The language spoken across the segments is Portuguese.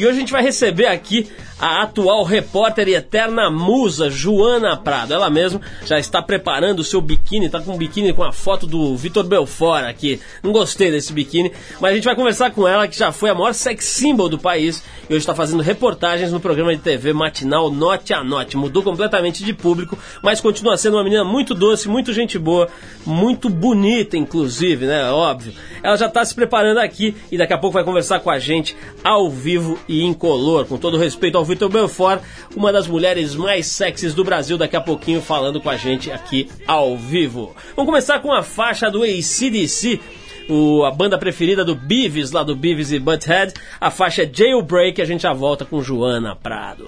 E hoje a gente vai receber aqui a atual repórter e eterna musa Joana Prado. Ela mesma já está preparando o seu biquíni, está com um biquíni com a foto do Vitor Belfort aqui. Não gostei desse biquíni, mas a gente vai conversar com ela, que já foi a maior sex symbol do país e hoje está fazendo reportagens no programa de TV matinal Note a Note. Mudou completamente de público, mas continua sendo uma menina muito doce, muito gente boa, muito bonita, inclusive, né? Óbvio. Ela já está se preparando aqui e daqui a pouco vai conversar com a gente ao vivo e incolor. Com todo respeito ao Vitor Belfort, uma das mulheres mais sexys do Brasil, daqui a pouquinho falando com a gente aqui ao vivo. Vamos começar com a faixa do ACDC. O, a banda preferida do Beavis, lá do Beavis e Butthead. A faixa é Jailbreak. A gente já volta com Joana Prado.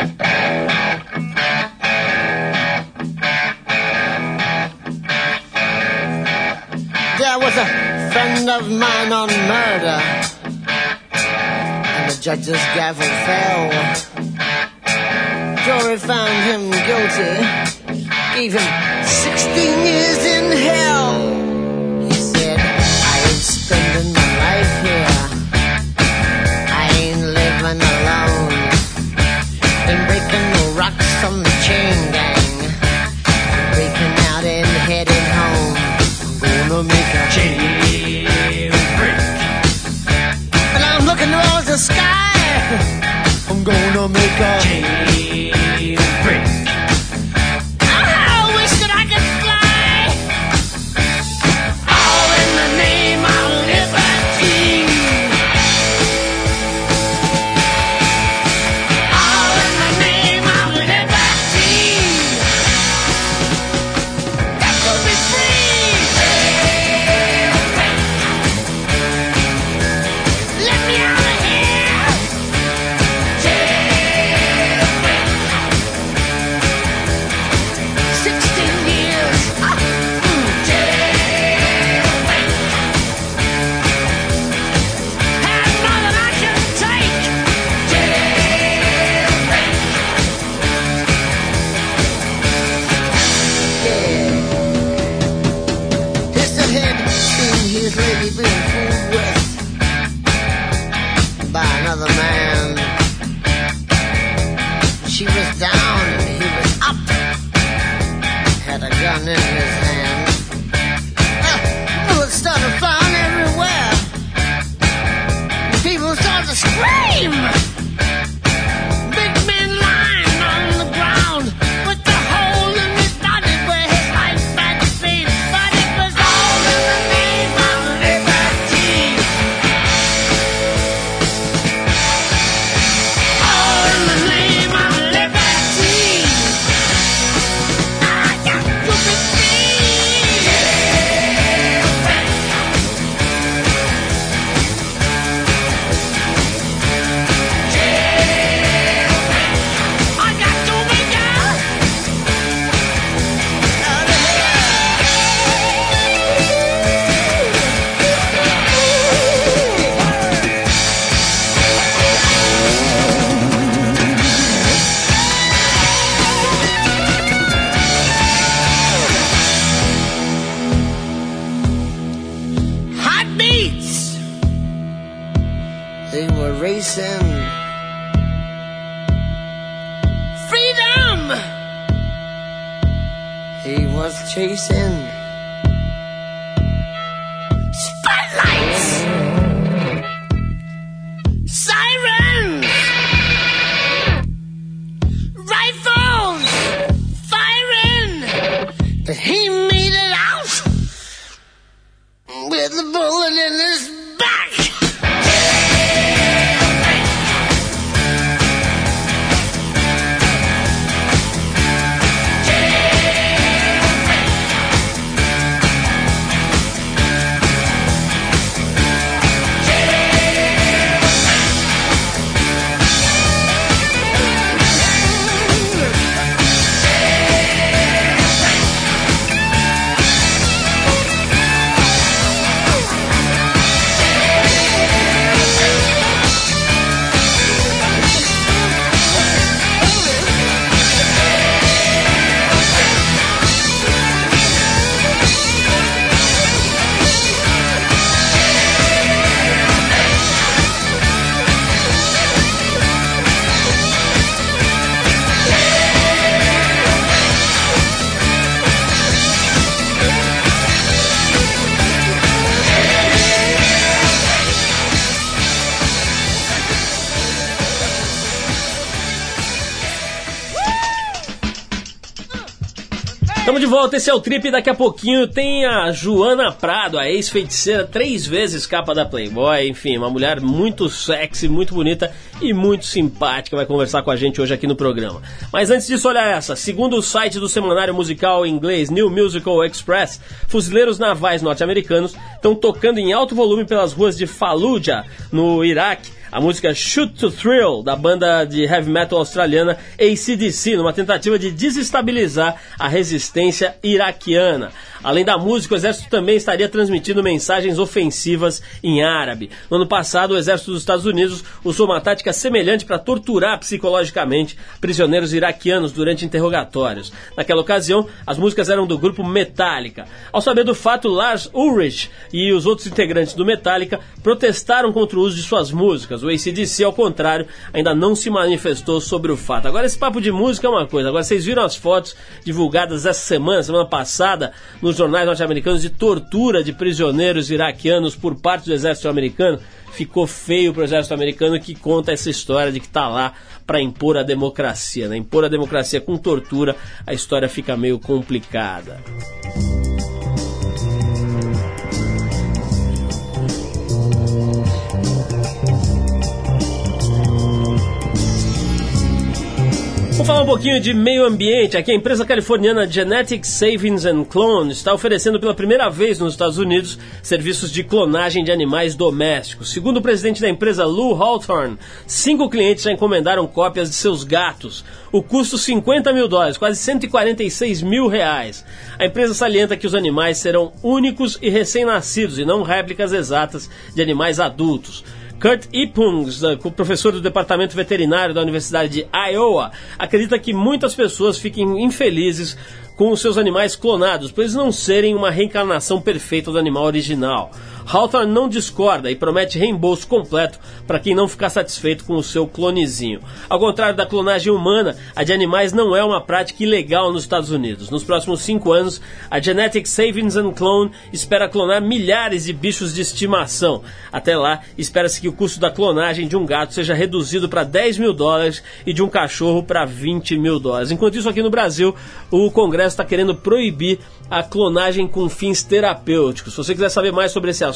There was a friend of mine on murder, judge's gavel fell. Jury found him guilty, gave him 16 years in hell. He said, I ain't spending my life here. I ain't living alone. Been breaking the rocks from the chain the sky. I'm gonna make a jailbreak. Beats. They were racing. Freedom. He was chasing. With a bullet in his esse é o Trip. Daqui a pouquinho tem a Joana Prado, a ex-feiticeira, três vezes capa da Playboy. Enfim, uma mulher muito sexy, muito bonita e muito simpática. Vai conversar com a gente hoje aqui no programa. Mas antes disso, olha essa. Segundo o site do semanário musical inglês New Musical Express, fuzileiros navais norte-americanos estão tocando em alto volume pelas ruas de Fallujah, no Iraque a música Shoot to Thrill, da banda de heavy metal australiana ACDC, numa tentativa de desestabilizar a resistência iraquiana. Além da música, o exército também estaria transmitindo mensagens ofensivas em árabe. No ano passado, o exército dos Estados Unidos usou uma tática semelhante para torturar psicologicamente prisioneiros iraquianos durante interrogatórios. Naquela ocasião, as músicas eram do grupo Metallica. Ao saber do fato, Lars Ulrich e os outros integrantes do Metallica protestaram contra o uso de suas músicas. O ACDC, ao contrário, ainda não se manifestou sobre o fato. Agora, esse papo de música é uma coisa. Agora, vocês viram as fotos divulgadas essa semana, semana passada, no nos jornais norte-americanos de tortura de prisioneiros iraquianos por parte do exército americano. Ficou feio o exército americano que conta essa história de que está lá para impor a democracia. Né? Impor a democracia com tortura, a história fica meio complicada. Vamos falar um pouquinho de meio ambiente. Aqui a empresa californiana Genetic Savings and Clone está oferecendo pela primeira vez nos Estados Unidos serviços de clonagem de animais domésticos. Segundo o presidente da empresa, Lou Hawthorne, cinco clientes já encomendaram cópias de seus gatos. O custo 50 mil dólares, quase 146 mil reais. A empresa salienta que os animais serão únicos e recém-nascidos e não réplicas exatas de animais adultos. Kurt Ipungs, professor do Departamento Veterinário da Universidade de Iowa, acredita que muitas pessoas fiquem infelizes com os seus animais clonados, por eles não serem uma reencarnação perfeita do animal original. Hawthorne não discorda e promete reembolso completo para quem não ficar satisfeito com o seu clonezinho. Ao contrário da clonagem humana, a de animais não é uma prática ilegal nos Estados Unidos. Nos próximos cinco anos, a Genetic Savings and Clone espera clonar milhares de bichos de estimação. Até lá, espera-se que o custo da clonagem de um gato seja reduzido para 10 mil dólares e de um cachorro para 20 mil dólares. Enquanto isso, aqui no Brasil, o Congresso está querendo proibir a clonagem com fins terapêuticos. Se você quiser saber mais sobre esse assunto,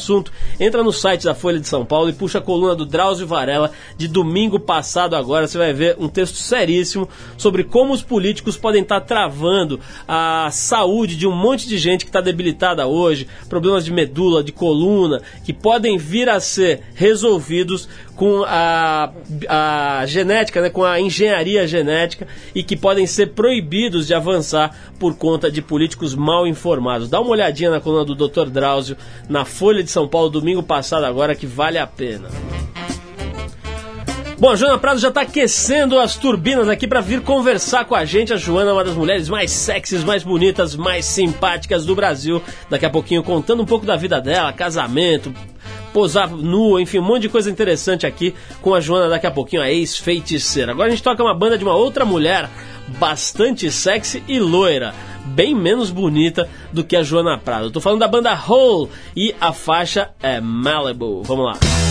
entra no site da Folha de São Paulo e puxa a coluna do Drauzio Varela de domingo passado agora. Você vai ver um texto seríssimo sobre como os políticos podem estar travando a saúde de um monte de gente que está debilitada hoje, problemas de medula, de coluna, que podem vir a ser resolvidos com a, a genética, né, com a engenharia genética e que podem ser proibidos de avançar por conta de políticos mal informados. Dá uma olhadinha na coluna do Dr. Drauzio na Folha de São Paulo domingo passado agora que vale a pena. Bom, a Joana Prado já está aquecendo as turbinas aqui para vir conversar com a gente. A Joana é uma das mulheres mais sexys, mais bonitas, mais simpáticas do Brasil. Daqui a pouquinho contando um pouco da vida dela, casamento, posar nu, enfim, um monte de coisa interessante aqui com a Joana daqui a pouquinho, a ex-feiticeira. Agora a gente toca uma banda de uma outra mulher bastante sexy e loira bem menos bonita do que a Joana Prado. Eu tô falando da banda Hole e a faixa é Malibu. Vamos lá. pessoal,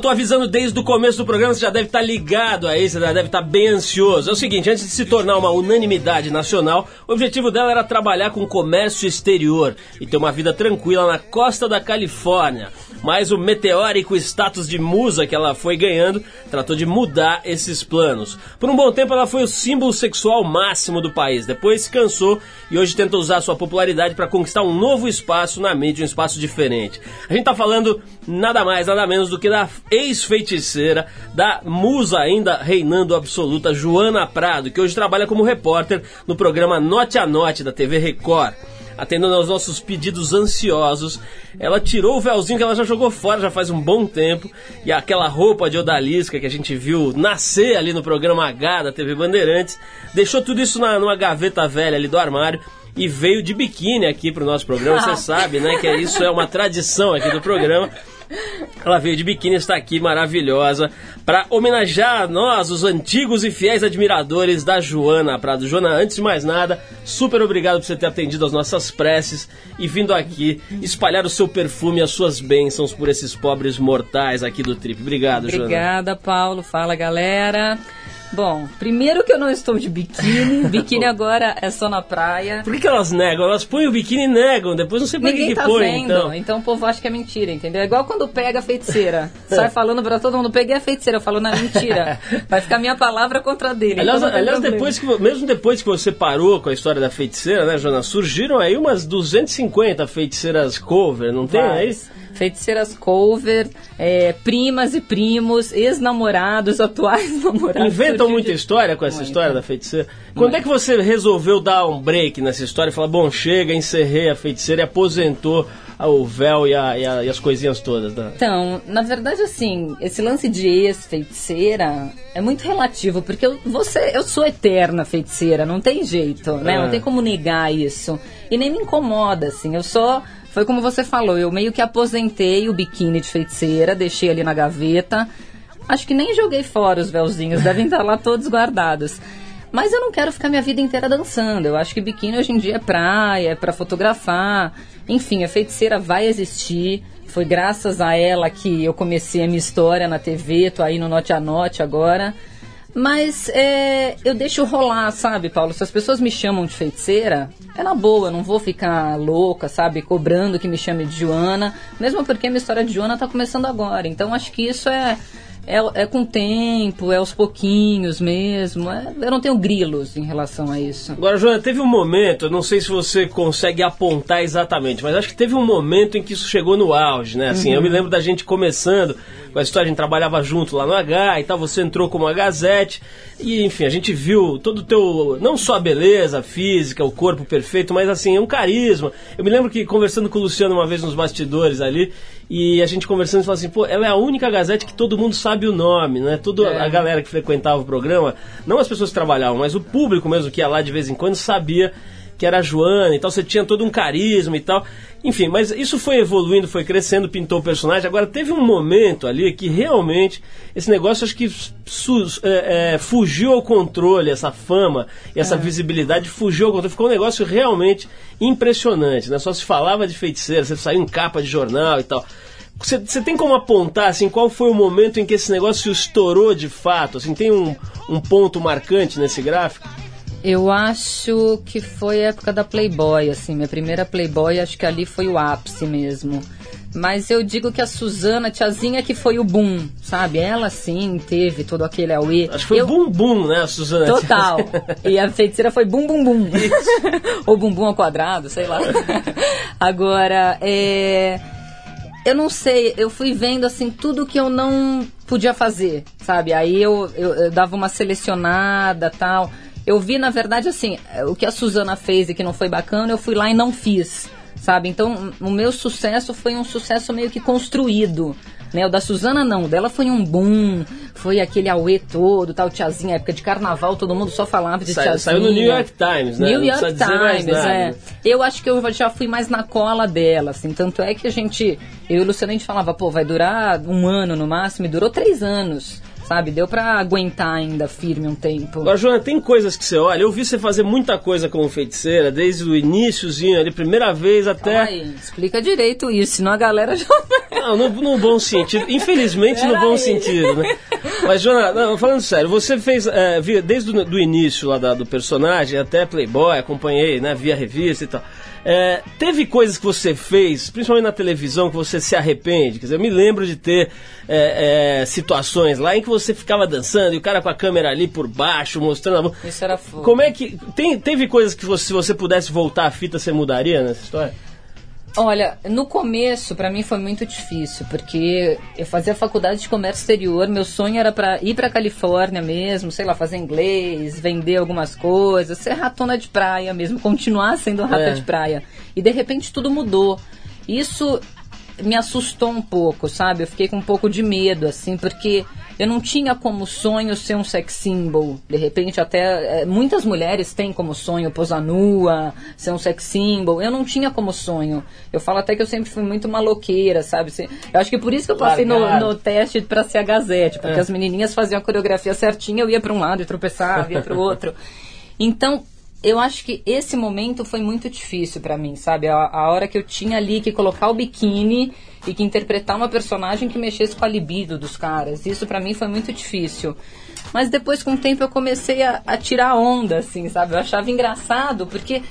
todo, avisando desde o começo do programa, você já deve estar ligado aí, você já deve estar bem ansioso. É o seguinte, antes de se tornar uma unanimidade nacional, o objetivo dela era trabalhar com comércio exterior e ter uma vida tranquila na costa da Califórnia. Mas o meteórico status de musa que ela foi ganhando tratou de mudar esses planos. Por um bom tempo ela foi o símbolo sexual máximo do país, depois se cansou e hoje tenta usar sua popularidade para conquistar um novo espaço na mídia, um espaço diferente. A gente tá falando nada mais, nada menos do que da ex-feiticeira, da musa ainda reinando absoluta, Joana Prado, que hoje trabalha como repórter no programa Note a Note da TV Record atendendo aos nossos pedidos ansiosos. Ela tirou o véuzinho que ela já jogou fora já faz um bom tempo e aquela roupa de odalisca que a gente viu nascer ali no programa H da TV Bandeirantes, deixou tudo isso na, numa gaveta velha ali do armário e veio de biquíni aqui pro nosso programa. Você sabe, né, que isso é uma tradição aqui do programa. Ela veio de biquíni, está aqui maravilhosa para homenagear nós, os antigos e fiéis admiradores da Joana Prado. Joana, antes de mais nada, super obrigado por você ter atendido às nossas preces e vindo aqui espalhar o seu perfume e as suas bênçãos por esses pobres mortais aqui do Trip. Obrigado, Joana. Obrigada, Paulo. Fala, galera. Bom, primeiro que eu não estou de biquíni. Biquíni agora é só na praia. Por que, que elas negam? Elas põem o biquíni e negam. Depois não sei por Ninguém que, tá que põe. vendo. Então. então o povo acha que é mentira, entendeu? É igual quando pega a feiticeira. Sai falando pra todo mundo, peguei a feiticeira. Eu falo, não, é mentira. Vai ficar minha palavra contra a dele. Aliás, então aliás depois que, mesmo depois que você parou com a história da feiticeira, né, Joana? Surgiram aí umas 250 feiticeiras cover, não tem aí? Feiticeiras cover, é, primas e primos, ex-namorados, atuais namorados. Inventam muita de- história com essa Muita. história da feiticeira. Quando é que você resolveu dar um break nessa história e falar, bom, chega, encerrei a feiticeira e aposentou o véu e, a- e a- e as coisinhas todas? Né? Então, na verdade, assim, esse lance de ex-feiticeira é muito relativo, porque eu, você, eu sou eterna feiticeira, não tem jeito, né? Ah. Não tem como negar isso. E nem me incomoda, assim, eu só. Foi como você falou, eu meio que aposentei o biquíni de feiticeira, deixei ali na gaveta. Acho que nem joguei fora os véuzinhos, devem estar lá todos guardados. Mas eu não quero ficar minha vida inteira dançando. Eu acho que biquíni hoje em dia é praia, é pra fotografar. Enfim, a feiticeira vai existir. Foi graças a ela que eu comecei a minha história na TV, tô aí no Note a Note agora. Mas é, eu deixo rolar, sabe, Paulo? Se as pessoas me chamam de feiticeira, é na boa, eu não vou ficar louca, sabe, cobrando que me chame de Joana, mesmo porque a minha história de Joana tá começando agora. Então acho que isso é, é, é com o tempo, é aos pouquinhos mesmo. é- eu não tenho grilos em relação a isso. Agora, Joana, teve um momento, eu não sei se você consegue apontar exatamente, mas acho que teve um momento em que isso chegou no auge, né? Assim, eu me lembro da gente começando com a história, a gente trabalhava junto lá no H e tal, você entrou como a Gazette, e enfim, a gente viu todo o teu, não só a beleza física, o corpo perfeito, mas assim, um carisma. Eu me lembro que conversando com o Luciano uma vez nos bastidores ali, e a gente conversando, ele falou assim, pô, ela é a única Gazette que todo mundo sabe o nome, né? Toda É. a galera que frequentava o programa, não as pessoas que trabalhavam, mas o público mesmo que ia lá de vez em quando sabia que era a Joana e tal, você tinha todo um carisma e tal. Enfim, mas isso foi evoluindo, foi crescendo, pintou o personagem. Agora teve um momento ali que realmente esse negócio acho que é, é, fugiu ao controle, essa fama e essa visibilidade fugiu ao controle. Ficou um negócio realmente impressionante, né? Só se falava de feiticeira, você saiu em capa de jornal e tal. Você, você tem como apontar assim qual foi o momento em que esse negócio estourou de fato? Assim, tem um, um ponto marcante nesse gráfico? Eu acho que foi a época da Playboy, assim, minha primeira Playboy, acho que ali foi o ápice mesmo. Mas eu digo que a Suzana, a tiazinha, que foi o boom, sabe? Ela sim teve todo aquele auê. Acho que foi eu... bum bum, né, Suzana? Total. E a feiticeira foi bum bum bum. Ou bumbum ao quadrado, sei lá. Agora, é. Eu não sei, eu fui vendo assim tudo que eu não podia fazer, sabe? Aí eu, eu, eu dava uma selecionada tal. Eu vi, na verdade, assim, o que a Suzana fez e que não foi bacana, eu fui lá e não fiz, sabe? Então, o meu sucesso foi um sucesso meio que construído. Né, o da Suzana não, o dela foi um boom, foi aquele auê todo, tal, tiazinha, época de carnaval, todo mundo só falava de Sa- tiazinha. saiu no New York Times, né? New Não York Times, é. Eu acho que eu já fui mais na cola dela, assim, tanto é que a gente, eu e o Luciano, a gente falava, pô, vai durar um ano no máximo, e durou três anos, sabe? Deu pra aguentar ainda firme um tempo. Agora, Joana, tem coisas que você olha. Eu vi você fazer muita coisa como feiticeira, desde o iníciozinho ali, primeira vez até. Aí, explica direito isso, senão a galera já... Não, no, no bom sentido. Infelizmente, no bom sentido, né? Mas, Joana, não, falando sério, você fez, é, via, desde o do início lá da- do personagem até Playboy, acompanhei, né, via revista e tal. É, teve coisas que você fez, principalmente na televisão, que você se arrepende? Quer dizer, eu me lembro de ter é, é, situações lá em que você ficava dançando e o cara com a câmera ali por baixo, mostrando a mão. Isso era fogo. Como é que. Tem, teve coisas que você, se você pudesse voltar a fita, você mudaria nessa história? Olha, no começo pra mim foi muito difícil, porque eu fazia faculdade de comércio exterior, meu sonho era para ir pra Califórnia mesmo, sei lá, fazer inglês, vender algumas coisas, ser ratona de praia mesmo, continuar sendo rata É. de praia. E de repente tudo mudou. Isso me assustou um pouco, sabe? Eu fiquei com um pouco de medo, assim, porque eu não tinha como sonho ser um sex symbol. De repente, até eh, muitas mulheres têm como sonho posar nua, ser um sex symbol. Eu não tinha como sonho. Eu falo até que eu sempre fui muito maloqueira, sabe? Eu acho que por isso que eu passei no, no teste pra ser a Gazette, porque É. as menininhas faziam a coreografia certinha, eu ia pra um lado e tropeçava, ia pro outro. Então, eu acho que esse momento foi muito difícil pra mim, sabe? A, a hora que eu tinha ali que colocar o biquíni e que interpretar uma personagem que mexesse com a libido dos caras. Isso pra mim foi muito difícil. Mas depois, com o tempo, eu comecei a, a tirar onda, assim, sabe? Eu achava engraçado, porque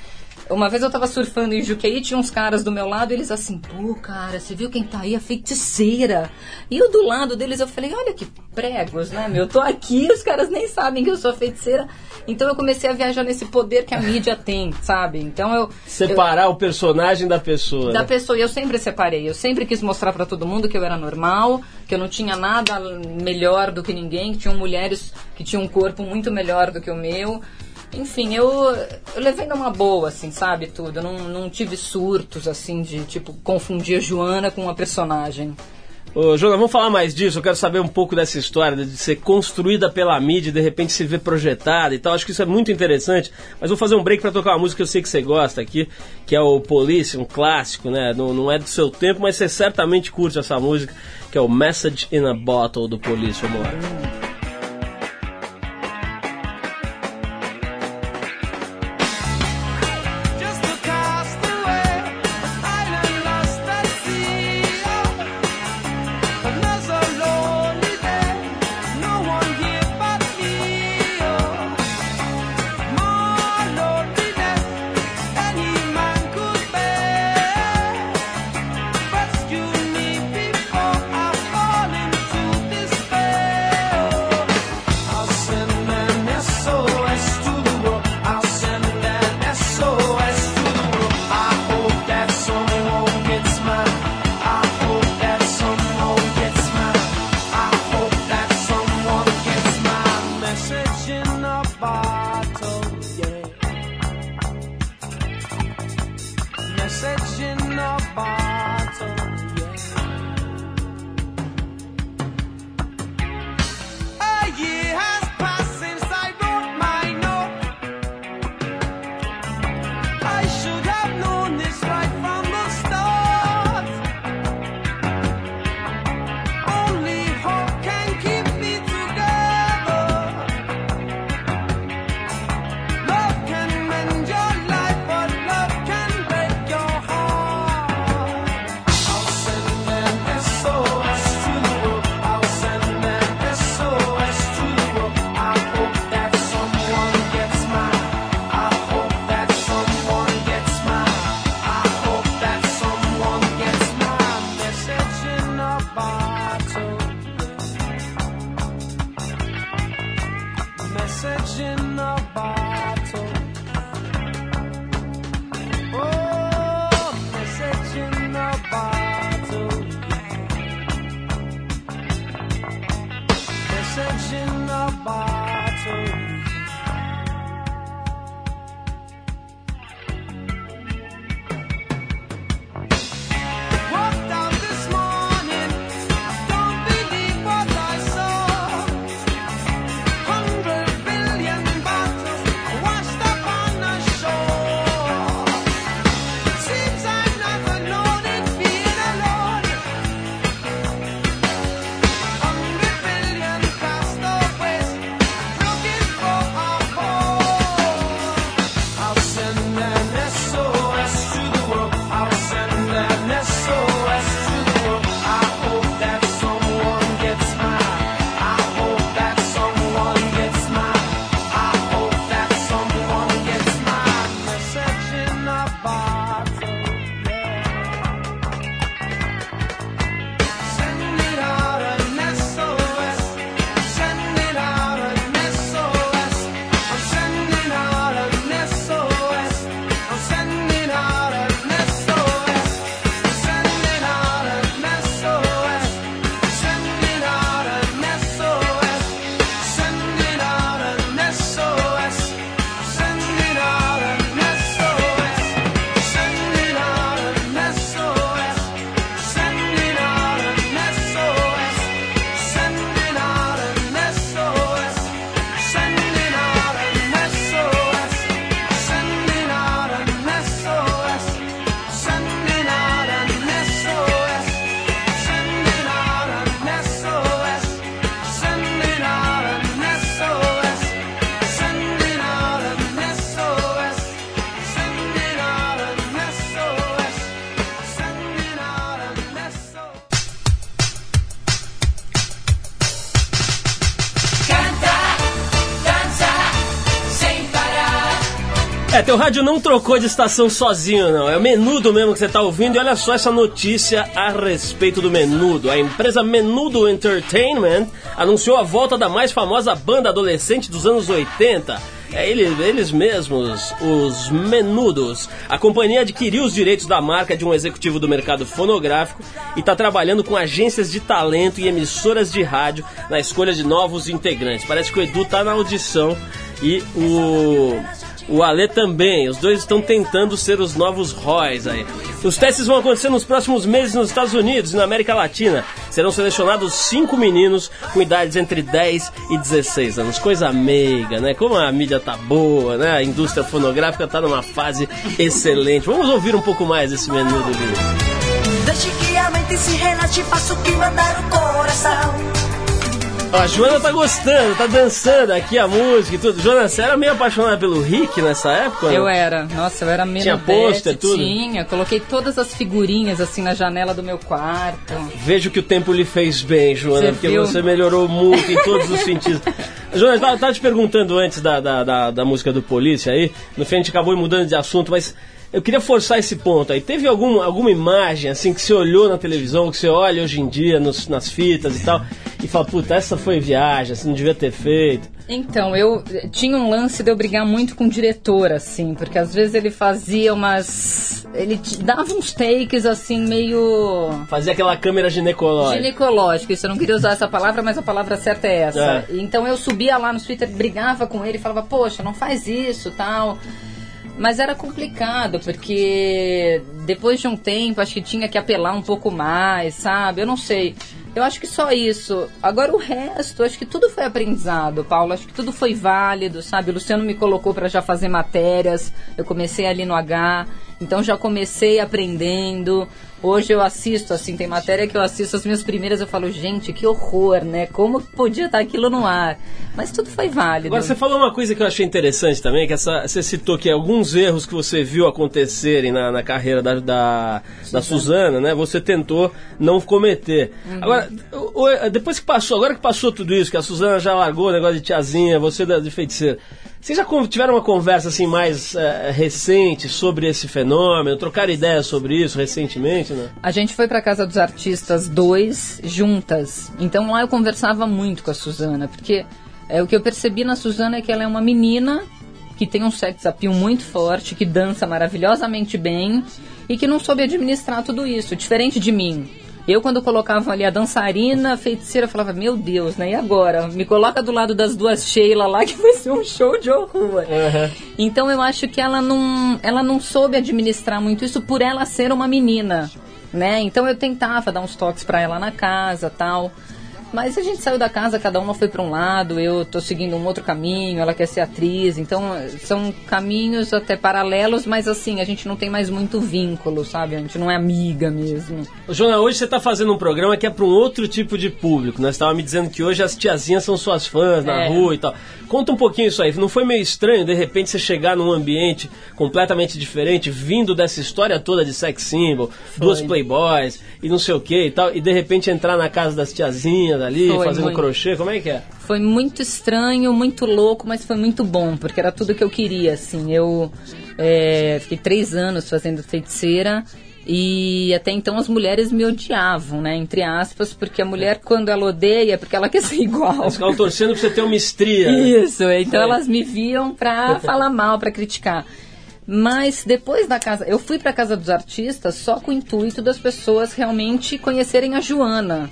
uma vez eu tava surfando em Juqueí, tinha uns caras do meu lado, e eles assim, pô, cara, você viu quem tá aí? A feiticeira. E eu do lado deles, eu falei, olha que pregos, né, meu? Eu tô aqui, os caras nem sabem que eu sou a feiticeira. Então eu comecei a viajar nesse poder que a mídia tem, sabe? Então eu... eu Separar o personagem da pessoa. da né? pessoa, e eu sempre separei. Eu sempre quis mostrar pra todo mundo que eu era normal, que eu não tinha nada melhor do que ninguém, que tinham mulheres que tinham um corpo muito melhor do que o meu. Enfim, eu, eu levei numa boa, assim, sabe, tudo. Eu não, não tive surtos, assim, de, tipo, confundir a Joana com uma personagem. Ô, Jonas, vamos falar mais disso. Eu quero saber um pouco dessa história de ser construída pela mídia e de repente se ver projetada e tal. Acho que isso é muito interessante. Mas vou fazer um break para tocar uma música que eu sei que você gosta aqui, que é o Police, um clássico, né? Não, não é do seu tempo, mas você certamente curte essa música, que é o Message in a Bottle do Police. Vamos lá. É, teu rádio não trocou de estação sozinho, não. É o Menudo mesmo que você tá ouvindo. E olha só essa notícia a respeito do Menudo. A empresa Menudo Entertainment anunciou a volta da mais famosa banda adolescente dos anos 80. É eles, eles mesmos, os Menudos. A companhia adquiriu os direitos da marca de um executivo do mercado fonográfico e está trabalhando com agências de talento e emissoras de rádio na escolha de novos integrantes. Parece que o Edu tá na audição e o o Ale também. Os dois estão tentando ser os novos Roys aí. Os testes vão acontecer nos próximos meses nos Estados Unidos e na América Latina. Serão selecionados cinco meninos com idades entre 10 e 16 anos. Coisa meiga, né? Como a mídia tá boa, né? A indústria fonográfica tá numa fase excelente. Vamos ouvir um pouco mais esse menu do vídeo. Deixe que a mente se relaxe, faça o que mandar o coração. A Joana tá gostando, tá dançando aqui a música e tudo. Joana, você era meio apaixonada pelo Rick nessa época? Eu era, nossa, eu era meio Tinha pôster, tudo? Tinha, coloquei todas as figurinhas assim na janela do meu quarto. Vejo que o tempo lhe fez bem, Joana, Você porque viu? você melhorou muito em todos os sentidos. Joana, eu tava, tava te perguntando antes da, da, da, da música do Polícia aí, no fim a gente acabou mudando de assunto, mas eu queria forçar esse ponto aí. Teve algum, alguma imagem assim que você olhou na televisão, que você olha hoje em dia nos- nas fitas e tal, e fala, puta, essa foi viagem, assim, não devia ter feito. Então, eu tinha um lance de eu brigar muito com o diretor, assim, porque às vezes ele fazia umas. Ele dava uns takes assim, meio. Fazer aquela câmera ginecológica. Ginecológico, isso eu não queria usar essa palavra, mas a palavra certa é essa. É. Então eu subia lá no Twitter, brigava com ele, falava, poxa, não faz isso tal. Mas era complicado, porque depois de um tempo acho que tinha que apelar um pouco mais, sabe? Eu não sei. Eu acho que só isso. Agora o resto, acho que tudo foi aprendizado, Paulo. Acho que tudo foi válido, sabe? O Luciano me colocou para já fazer matérias. Eu comecei ali no H, então já comecei aprendendo. Hoje eu assisto, assim, tem matéria que eu assisto as minhas primeiras, eu falo, gente, que horror, né? Como podia estar aquilo no ar? Mas tudo foi válido. Agora, você falou uma coisa que eu achei interessante também, que essa, você citou que alguns erros que você viu acontecerem na, na carreira da, da, da Suzana, né? Você tentou não cometer. Agora, o- o- depois que passou, agora que passou tudo isso, que a Suzana já largou o negócio de tiazinha, você de feiticeira, vocês já tiveram uma conversa assim mais eh, recente sobre esse fenômeno? Trocaram ideias sobre isso recentemente, né? A gente foi pra casa dos artistas dois juntas. Então lá eu conversava muito com a Suzana, porque é, o que eu percebi na Suzana é que ela é uma menina que tem um sex appeal muito forte, que dança maravilhosamente bem e que não soube administrar tudo isso, diferente de mim. Eu, quando colocavam ali a dançarina, a feiticeira, falava, meu Deus, né? E agora? Me coloca do lado das duas Sheila lá, que vai ser um show de horror. Então eu acho que ela não, ela não soube administrar muito isso por ela ser uma menina, né? Então eu tentava dar uns toques pra ela na casa, tal. Mas a gente saiu da casa, cada uma foi pra um lado, eu tô seguindo um outro caminho, ela quer ser atriz, então são caminhos até paralelos, mas assim, a gente não tem mais muito vínculo, sabe? A gente não é amiga mesmo. Ô, Jona, hoje você está fazendo um programa que é para um outro tipo de público. Nós estava me dizendo que hoje as tiazinhas são suas fãs na É. rua e tal. Conta um pouquinho isso aí. Não foi meio estranho, de repente, você chegar num ambiente completamente diferente, vindo dessa história toda de sex symbol, duas playboys e não sei o que e tal, e de repente entrar na casa das tiazinhas ali, Foi fazendo muito. crochê? Como é que é? Foi muito estranho, muito louco, mas foi muito bom, porque era tudo que eu queria, assim. Eu é, fiquei três anos fazendo feiticeira e até então as mulheres me odiavam, né? Entre aspas, porque a mulher, quando ela odeia, é porque ela quer ser igual. Eles ficavam torcendo pra você ter uma estria. Isso, então Foi. elas me viam pra falar mal, pra criticar. Mas depois da casa, eu fui pra casa dos artistas só com o intuito das pessoas realmente conhecerem a Joana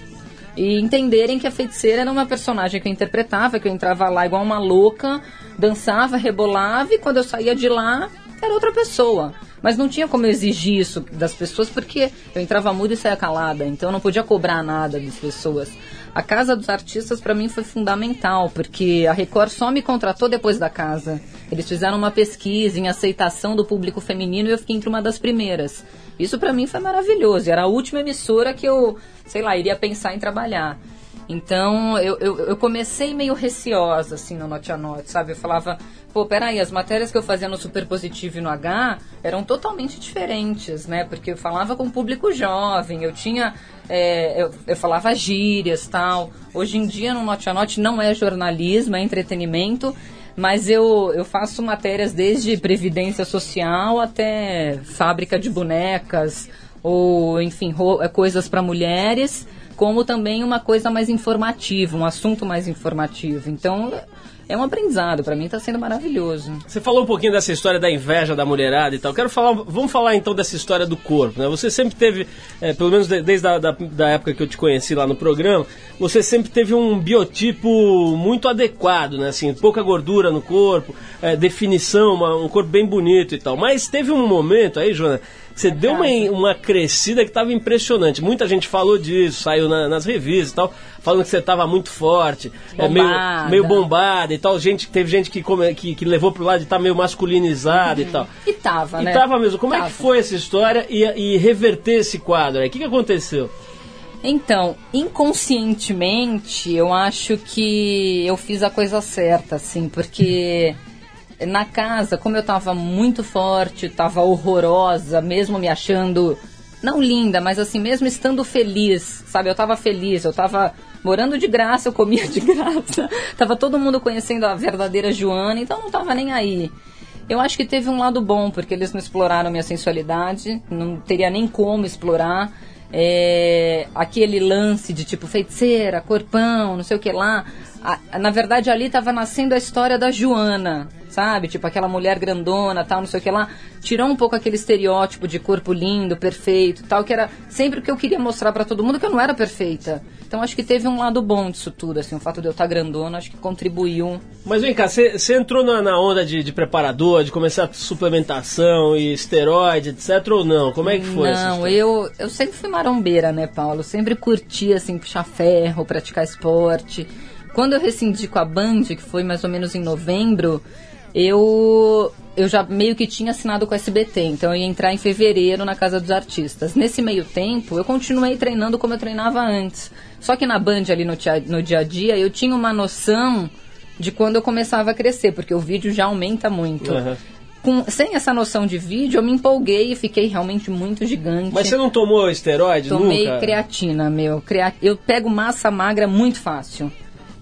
e entenderem que a feiticeira era uma personagem que eu interpretava, que eu entrava lá igual uma louca, dançava, rebolava e quando eu saía de lá era outra pessoa. Mas não tinha como eu exigir isso das pessoas porque eu entrava muda e saía calada, então eu não podia cobrar nada das pessoas. A Casa dos Artistas para mim foi fundamental, porque a Record só me contratou depois da casa. Eles fizeram uma pesquisa em aceitação do público feminino e eu fiquei entre uma das primeiras. Isso para mim foi maravilhoso. Era a última emissora que eu, sei lá, iria pensar em trabalhar. Então eu, eu, eu comecei meio receosa assim no Note a Note, sabe? Eu falava, pô, peraí, as matérias que eu fazia no Super Positivo e no H eram totalmente diferentes, né? Porque eu falava com o público jovem, eu tinha. é, eu, eu falava gírias tal. Hoje em dia no Note a Note não é jornalismo, é entretenimento. Mas eu, eu faço matérias desde previdência social até fábrica de bonecas, ou enfim, eh, coisas para mulheres, como também uma coisa mais informativa, um assunto mais informativo. Então é um aprendizado, para mim está sendo maravilhoso. Você falou um pouquinho dessa história da inveja da mulherada e tal. Quero falar, vamos falar então dessa história do corpo, né? Você sempre teve, eh, pelo menos de- desde a da, da época que eu te conheci lá no programa, você sempre teve um biotipo muito adequado, né? Assim, pouca gordura no corpo, eh, definição, uma- um corpo bem bonito e tal. Mas teve um momento aí, Joana, você deu uma, uma crescida que estava impressionante. Muita gente falou disso, saiu na- nas revistas e tal, falando que você estava muito forte, eh, meio, Bombada. meio bombada e tal. Gente, teve gente que, que, que levou pro lado de estar meio masculinizada e tal. E tava, E né? tava mesmo. Como é que Tava. foi essa história e, e reverter esse quadro aí? O que, que aconteceu? Então, inconscientemente, eu acho que eu fiz a coisa certa, assim, porque na casa, como eu tava muito forte, tava horrorosa, mesmo me achando não linda, mas assim, mesmo estando feliz, sabe? Eu tava feliz, eu tava morando de graça, eu comia de graça, tava todo mundo conhecendo a verdadeira Joana, então não tava nem aí. Eu acho que teve um lado bom, porque eles não exploraram minha sensualidade, não teria nem como explorar. É, aquele lance de tipo feiticeira, corpão, não sei o que lá. A- na verdade, ali tava nascendo a história da Joana, sabe? Tipo aquela mulher grandona, tal, não sei o que lá. Tirou um pouco aquele estereótipo de corpo lindo, perfeito, tal, que era sempre o que eu queria mostrar pra todo mundo que eu não era perfeita. Então acho que teve um lado bom disso tudo, assim, o fato de eu estar grandona, acho que contribuiu Mas vem cá, você entrou na, na onda de, de preparador, de começar suplementação e esteroide, etc. ou não? Como é que foi essa Não, eu, eu sempre fui marombeira, né, Paulo? Sempre curti, assim, puxar ferro, praticar esporte. Quando eu rescindi com a Band, que foi mais ou menos em novembro, eu, eu já meio que tinha assinado com a SBT, então eu ia entrar em fevereiro na Casa dos Artistas. Nesse meio tempo, eu continuei treinando como eu treinava antes. Só que na Band, ali no, tia- no dia a dia, eu tinha uma noção de quando eu começava a crescer, porque o vídeo já aumenta muito. Aham. Com, sem essa noção de vídeo, eu me empolguei e fiquei realmente muito gigante. Mas você não tomou esteroide Tomei nunca? creatina, meu. Crea... Eu pego massa magra muito fácil.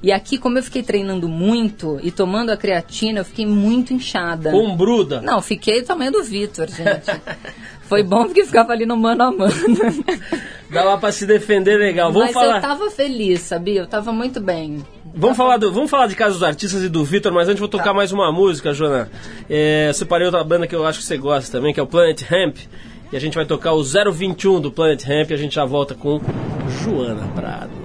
E aqui, como eu fiquei treinando muito e tomando a creatina, eu fiquei muito inchada. Com bruda? Não, fiquei do tamanho do Vitor, gente. Foi bom porque ficava ali no mano a mano. Dava pra se defender legal. Vamos Mas falar. eu tava feliz, sabia? Eu tava muito bem. Vamos falar, do, vamos falar de Casa dos Artistas e do Vitor, mas antes vou tocar mais uma música, Joana. É, separei outra banda que eu acho que você gosta também, que é o Planet Hemp. E a gente vai tocar o 021 do Planet Hemp e a gente já volta com Joana Prado.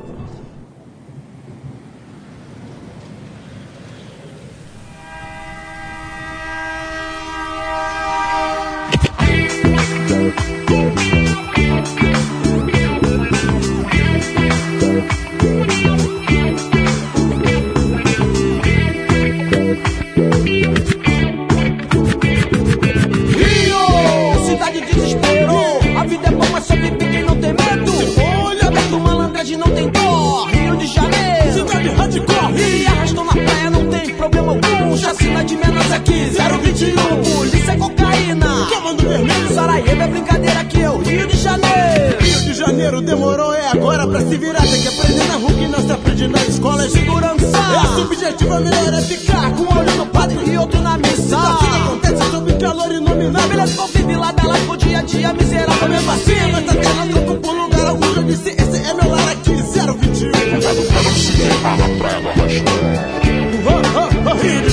Aqui, 021. Polícia é cocaína. Comando vermelho, Sarajevo é brincadeira é o Rio de Janeiro. Rio de Janeiro demorou, é agora pra se virar. Tem que aprender na rua que não se aprende na escola. É Segurança. É subjetiva, melhor é ficar com um olho no padre E outro na missa. Tudo acontece sob calor inominável. Beleza, convive lá dela pro dia a dia, miserável mesmo assim. Mas tá tendo grupo por lugar algum. Eu disse, esse é meu lar aqui, 021. Oh, oh, oh, Rio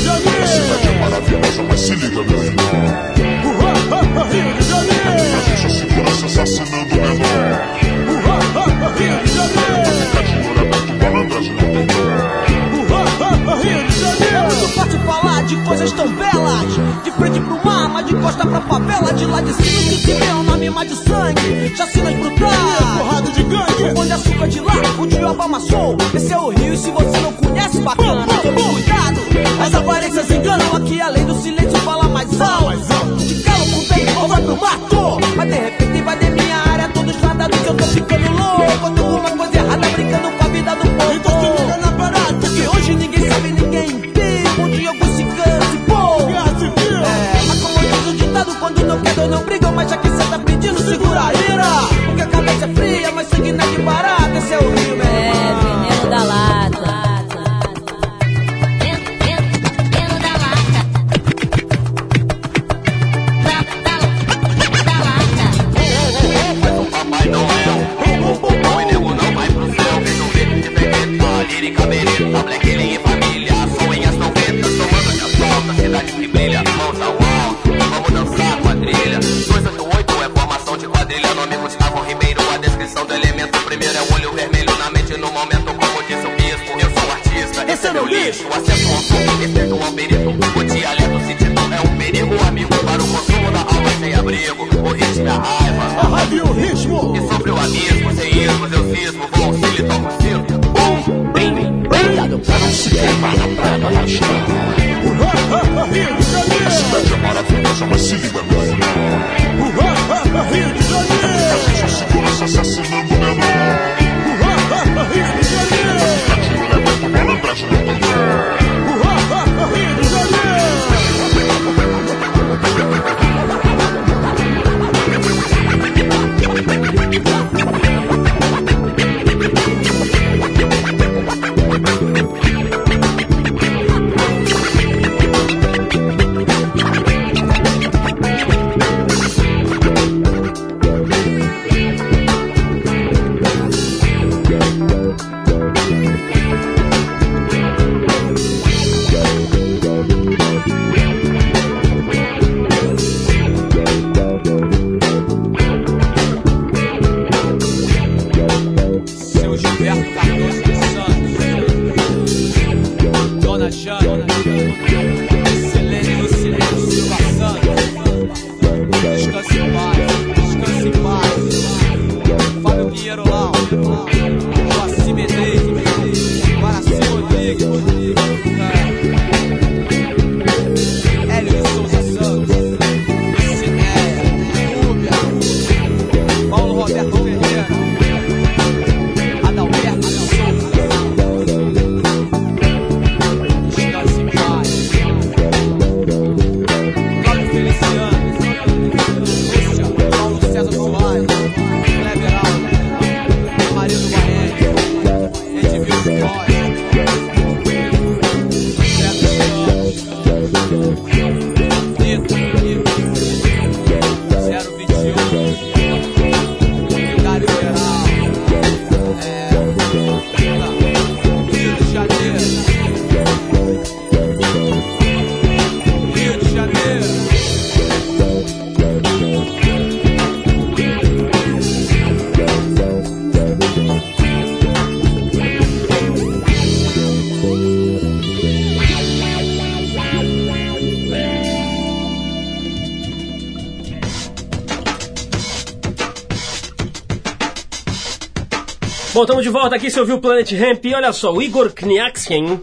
Bom, estamos de volta aqui, você ouviu o Planet Ramp e olha só, o Igor Kniakskin,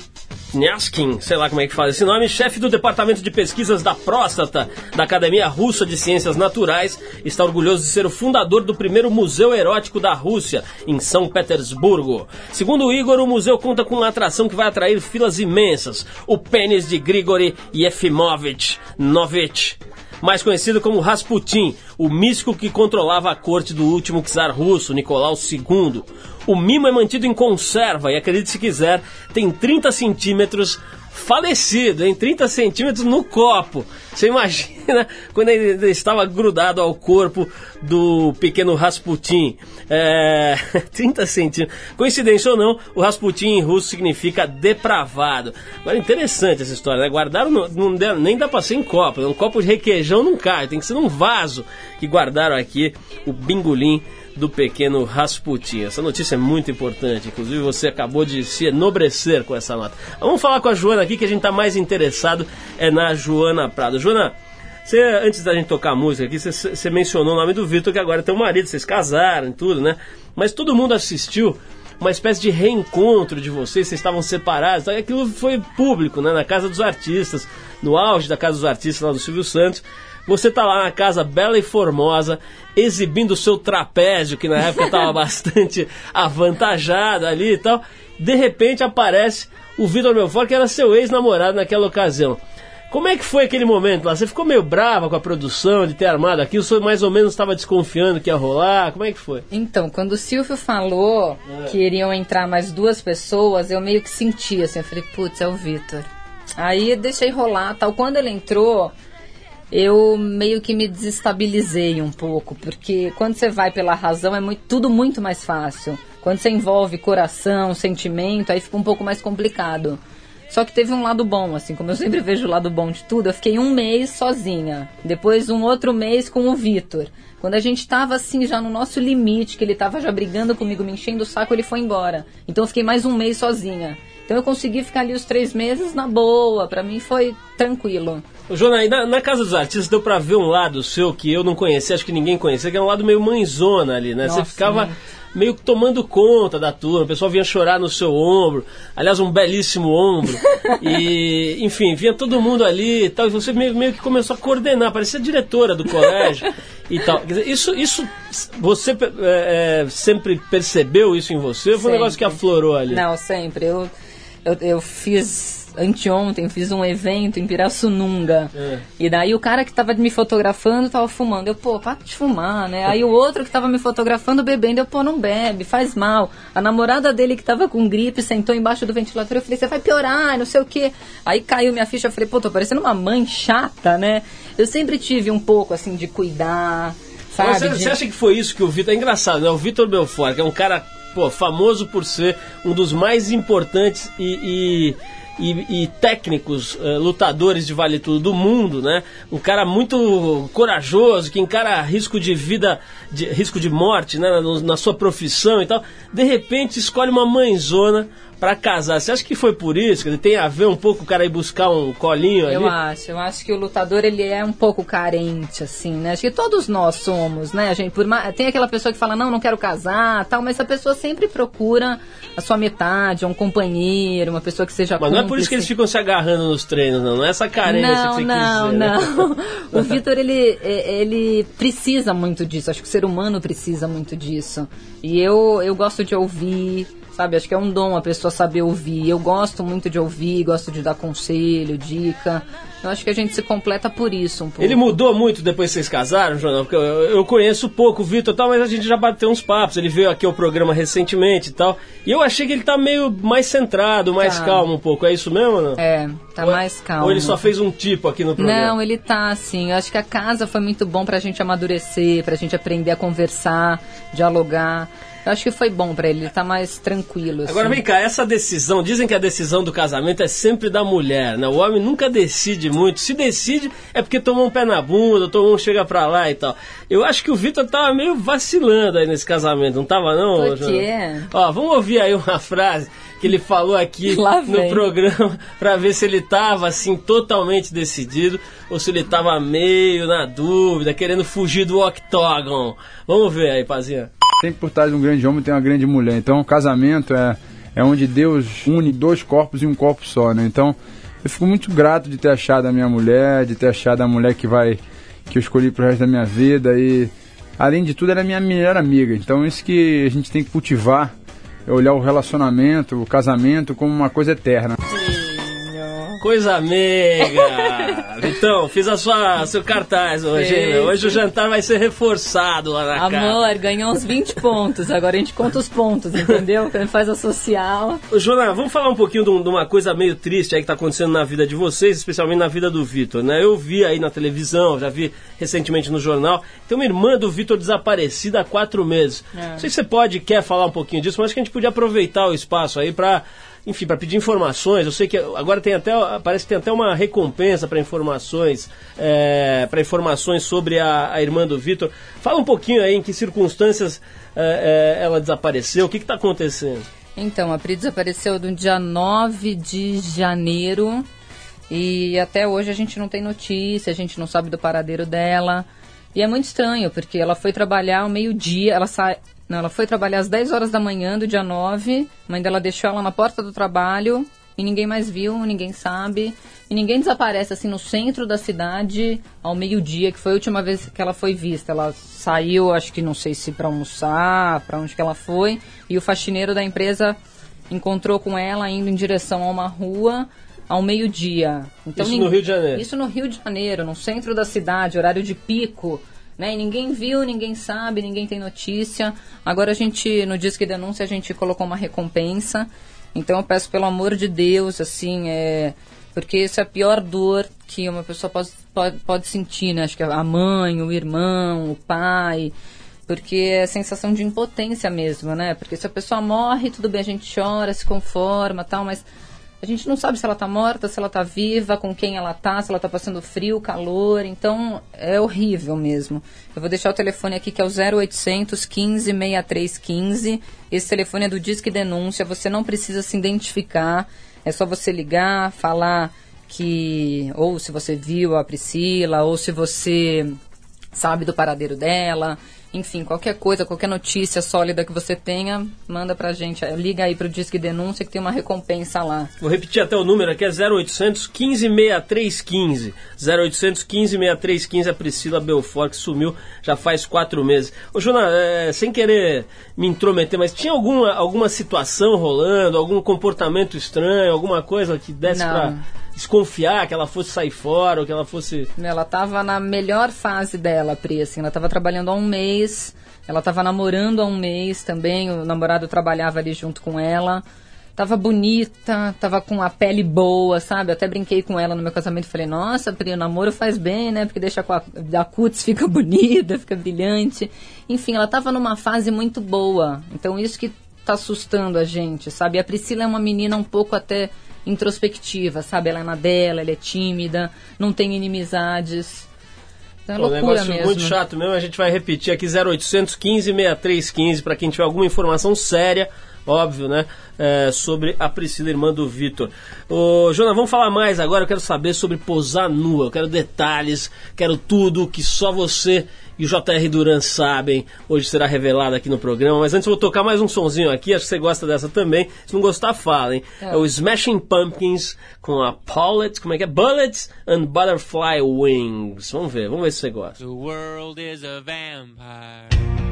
Kniaskin, sei lá como é que fala esse nome, chefe do Departamento de Pesquisas da Próstata da Academia Russa de Ciências Naturais, está orgulhoso de ser o fundador do primeiro museu erótico da Rússia, em São Petersburgo. Segundo o Igor, o museu conta com uma atração que vai atrair filas imensas, o pênis de Grigory Yefimovich Novich mais conhecido como Rasputin, o místico que controlava a corte do último czar russo, Nicolau II. O mimo é mantido em conserva e, acredite se quiser, tem 30 centímetros falecido, em 30 centímetros no copo. Você imagina quando ele estava grudado ao corpo do pequeno Rasputin. É, 30 centímetros. Coincidência ou não, o Rasputin em russo significa depravado. Agora, interessante essa história, né? Guardaram, no- não, nem dá pra ser em copo. Um copo de requeijão não cai, tem que ser num vaso que guardaram aqui o bingolim do pequeno Rasputin. Essa notícia é muito importante, inclusive você acabou de se enobrecer com essa nota. Vamos falar com a Joana aqui, que a gente está mais interessado é na Joana Prado. Joana, você, antes da gente tocar a música aqui, você, você mencionou o nome do Vitor, que agora é teu marido, vocês casaram e tudo, né? Mas todo mundo assistiu uma espécie de reencontro de vocês, vocês estavam separados, então aquilo foi público, né? Na Casa dos Artistas, no auge da Casa dos Artistas lá do Silvio Santos. Você tá lá na casa bela e formosa, exibindo o seu trapézio, que na época estava bastante avantajado ali e tal. De repente aparece o Vitor Belfort, que era seu ex-namorado naquela ocasião. Como é que foi aquele momento lá? Você ficou meio brava com a produção de ter armado aquilo? Você mais ou menos estava desconfiando que ia rolar? Como é que foi? Então, quando o Silvio falou que iriam entrar mais duas pessoas, eu meio que senti assim, eu falei, putz, é o Vitor. Aí deixei rolar, tal. Quando ele entrou, eu meio que me desestabilizei um pouco, porque quando você vai pela razão é muito- tudo muito mais fácil. Quando você envolve coração, sentimento, aí fica um pouco mais complicado. Só que teve um lado bom, assim, como eu sempre vejo o lado bom de tudo, eu fiquei um mês sozinha. Depois um outro mês com o Vitor. Quando a gente tava assim, já no nosso limite, que ele tava já brigando comigo, me enchendo o saco, ele foi embora. Então eu fiquei mais um mês sozinha. Então eu consegui ficar ali os três meses na boa, pra mim foi tranquilo. Aí na, na Casa dos Artistas deu pra ver um lado seu que eu não conhecia, acho que ninguém conhecia, que é um lado meio mãezona ali, né? Nossa, Você ficava muito. Meio que tomando conta da turma, o pessoal vinha chorar no seu ombro, aliás, um belíssimo ombro. e, enfim, vinha todo mundo ali e tal, e você meio, meio que começou a coordenar, parecia diretora do colégio e tal. Dizer, isso, isso você é, é, sempre percebeu isso em você? Ou foi um negócio que Sempre. aflorou ali? Não, sempre. Eu, eu, eu fiz. Anteontem fiz um evento em Pirassununga. É. E daí o cara que tava me fotografando tava fumando. Eu, pô, para de fumar, né? Aí o outro que tava me fotografando bebendo, eu, pô, não bebe, faz mal. A namorada dele que tava com gripe sentou embaixo do ventilador. Eu falei, você vai piorar, não sei o quê. Aí caiu minha ficha, eu falei, pô, tô parecendo uma mãe chata, né? Eu sempre tive um pouco assim de cuidar, sabe? Você, de- você acha que foi isso que o Vitor. É engraçado, né? O Vitor Belfort, que é um cara pô, famoso por ser um dos mais importantes e. e- e- técnicos eh, lutadores de vale tudo do mundo, né? Um cara muito corajoso que encara risco de vida, de, risco de morte, né? Na, na sua profissão e tal. De repente escolhe uma mãezona pra casar. Você acha que foi por isso? Quer dizer, tem a ver um pouco o cara ir buscar um colinho ali? Eu acho, eu acho que o lutador ele é um pouco carente, assim, né? Acho que todos nós somos, né? A gente, por tem aquela pessoa que fala, não, não quero casar, tal, mas a pessoa sempre procura a sua metade, um companheiro, uma pessoa que seja Mas não é por isso que eles cúmplice. ficam se agarrando nos treinos, não. Não é essa carência que Não, você não, quis dizer. né? não. O Vitor, ele, é- ele precisa muito disso. Acho que o ser humano precisa muito disso. E eu, eu gosto de ouvir, sabe? Acho que é um dom a pessoa saber ouvir. Eu gosto muito de ouvir, gosto de dar conselho, dica. Eu acho que a gente se completa por isso um pouco. Ele mudou muito depois que vocês casaram, Jornal? Porque eu, eu conheço pouco o Vitor e tal, mas a gente já bateu uns papos. Ele veio aqui ao programa recentemente e tal. E eu achei que ele tá meio mais centrado, mais Tá. calmo um pouco. É isso mesmo não? É, tá Ou- mais calmo. Ou ele só fez um tipo aqui no programa? Não, ele tá assim. Eu acho que a casa foi muito bom pra gente amadurecer, pra gente aprender a conversar, dialogar. Eu acho que foi bom pra ele, ele tá mais tranquilo. Agora assim. vem cá, essa decisão, dizem que a decisão do casamento é sempre da mulher, né? O homem nunca decide muito. Se decide é porque tomou um pé na bunda, tomou um chega pra lá e tal. Eu acho que o Vitor tava meio vacilando aí nesse casamento, não tava não? Por quê? Ó, vamos ouvir aí uma frase que ele falou aqui Lá no programa pra ver se ele tava assim totalmente decidido ou se ele tava meio na dúvida, querendo fugir do octógono. Vamos ver aí, Pazinha. Sempre por trás de um grande homem tem uma grande mulher. Então, o casamento é, é onde Deus une dois corpos em um corpo só, né? Então, eu fico muito grato de ter achado a minha mulher, de ter achado a mulher que vai que eu escolhi pro resto da minha vida e além de tudo ela é minha melhor amiga. Então, isso que a gente tem que cultivar, olhar o relacionamento, o casamento como uma coisa eterna. Coisa amiga! Vitão, fiz a sua seu cartaz hoje, hein, meu? Hoje o jantar vai ser reforçado lá na casa. Amor, ganhou uns 20 pontos. Agora a gente conta os pontos, entendeu? Quando faz a social. Ô, Jonas, vamos falar um pouquinho de, um- uma coisa meio triste aí que tá acontecendo na vida de vocês, especialmente na vida do Vitor, né? Eu vi aí na televisão, já vi recentemente no jornal, tem uma irmã do Vitor desaparecida há quatro meses. É. Não sei se você pode, quer falar um pouquinho disso, mas acho que a gente podia aproveitar o espaço aí pra, enfim, para pedir informações. Eu sei que agora tem até, parece que tem até uma recompensa para informações, é, para informações sobre a, a irmã do Vitor. Fala um pouquinho aí em que circunstâncias é, é, ela desapareceu, o que está acontecendo? Então, a Pri desapareceu no dia 9 de janeiro. E até hoje a gente não tem notícia, a gente não sabe do paradeiro dela. E é muito estranho, porque ela foi trabalhar ao meio-dia, ela sai. Não, ela foi trabalhar às 10 horas da manhã do dia 9, a mãe dela deixou ela na porta do trabalho e ninguém mais viu, ninguém sabe. E ninguém desaparece assim no centro da cidade ao meio-dia, que foi a última vez que ela foi vista. Ela saiu, acho que não sei se para almoçar, para onde que ela foi, e o faxineiro da empresa encontrou com ela indo em direção a uma rua ao meio-dia. Então, Isso no Rio de Janeiro? Isso no Rio de Janeiro, no centro da cidade, horário de pico. Né? E ninguém viu, ninguém sabe, ninguém tem notícia. Agora a gente, no Disque Denúncia, a gente colocou uma recompensa. Então eu peço pelo amor de Deus, assim, é. Porque isso é a pior dor que uma pessoa pode, pode, pode sentir, né? Acho que a mãe, o irmão, o pai. Porque é sensação de impotência mesmo, né? Porque se a pessoa morre, tudo bem, a gente chora, se conforma tal, mas a gente não sabe se ela tá morta, se ela tá viva, com quem ela tá, se ela tá passando frio, calor, então é horrível mesmo. Eu vou deixar o telefone aqui que é o 0800 15 6315. Esse telefone é do Disque Denúncia, você não precisa se identificar, é só você ligar, falar que ou se você viu a Priscila, ou se você sabe do paradeiro dela. Enfim, qualquer coisa, qualquer notícia sólida que você tenha, manda pra gente. Eh, Liga aí pro Disque Denúncia que tem uma recompensa lá. Vou repetir até o número aqui, é 0800 15 6315. 0800 15 6315, a Priscila Belfort, que sumiu já faz quatro meses. Ô, Juna, é, sem querer me intrometer, mas tinha alguma, alguma situação rolando, algum comportamento estranho, alguma coisa que desse Não. pra desconfiar que ela fosse sair fora, ou que ela fosse... Ela tava na melhor fase dela, Pri, assim, ela tava trabalhando há um mês, ela tava namorando há um mês também, o namorado trabalhava ali junto com ela. Tava bonita, tava com a pele boa, sabe? Até brinquei com ela no meu casamento, falei, nossa, Pri, o namoro faz bem, né? Porque deixa a, a cutis fica bonita, fica brilhante. Enfim, ela tava numa fase muito boa. Então isso que tá assustando a gente, sabe? A Priscila é uma menina um pouco até introspectiva, sabe? Ela é na dela, ela é tímida, não tem inimizades. Então é um loucura negócio mesmo. muito chato mesmo, a gente vai repetir aqui 0800 15 6315 para quem tiver alguma informação séria, óbvio, né? é, sobre a Priscila, irmã do Vitor. Ô, Jonas, vamos falar mais agora. Eu quero saber sobre posar nua. Eu quero detalhes, quero tudo que só você e o JR Duran sabem. Hoje será revelado aqui no programa. Mas antes eu vou tocar mais um sonzinho aqui. Acho que você gosta dessa também. Se não gostar, fala, hein? É, É. o Smashing Pumpkins com a Paulette, como é que é? Bullets and Butterfly Wings. Vamos ver, vamos ver se você gosta. The world is a vampire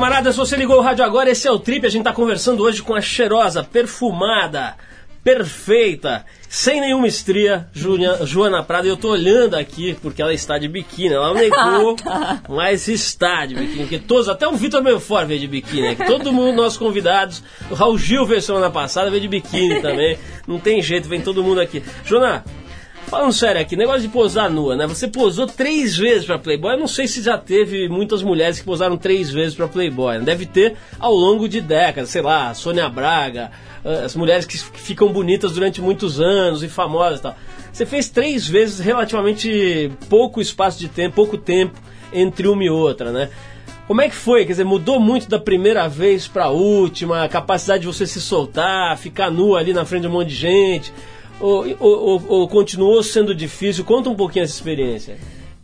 camarada, se você ligou o rádio agora, esse é o Trip. A gente tá conversando hoje com a cheirosa, perfumada, perfeita, sem nenhuma estria, Joana Prada. Eu tô olhando aqui porque ela está de biquíni. Ela negou, mas está de biquíni. Porque todos, até o Vitor Belfort veio de biquíni aqui. Todo mundo, nossos convidados. O Raul Gil veio semana passada, veio de biquíni também. Não tem jeito, vem todo mundo aqui. Joana, Falando sério aqui, negócio de posar nua, né? Você posou três vezes pra Playboy. Eu não sei se já teve muitas mulheres que posaram três vezes pra Playboy. né? Deve ter ao longo de décadas, sei lá, Sônia Braga, eh, as mulheres que ficam bonitas durante muitos anos e famosas e tal. Você fez três vezes relativamente pouco espaço de tempo, pouco tempo entre uma e outra, né? Como é que foi? Quer dizer, mudou muito da primeira vez pra última, a capacidade de você se soltar, ficar nua ali na frente de um monte de gente? Ou, ou- ou- ou continuou sendo difícil? Conta um pouquinho essa experiência.